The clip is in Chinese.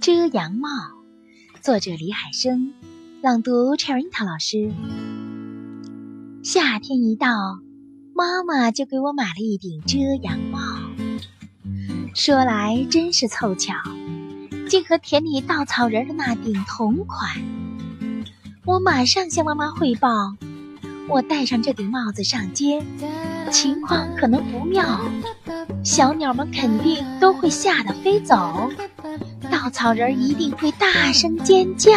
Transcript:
遮阳帽，作者李海生，朗读 Cherinta 老师。夏天一到，妈妈就给我买了一顶遮阳帽。说来真是凑巧，竟和田里稻草人的那顶同款。我马上向妈妈汇报，我戴上这顶帽子上街，情况可能不妙，小鸟们肯定都会吓得飞走。稻草人一定会大声尖叫。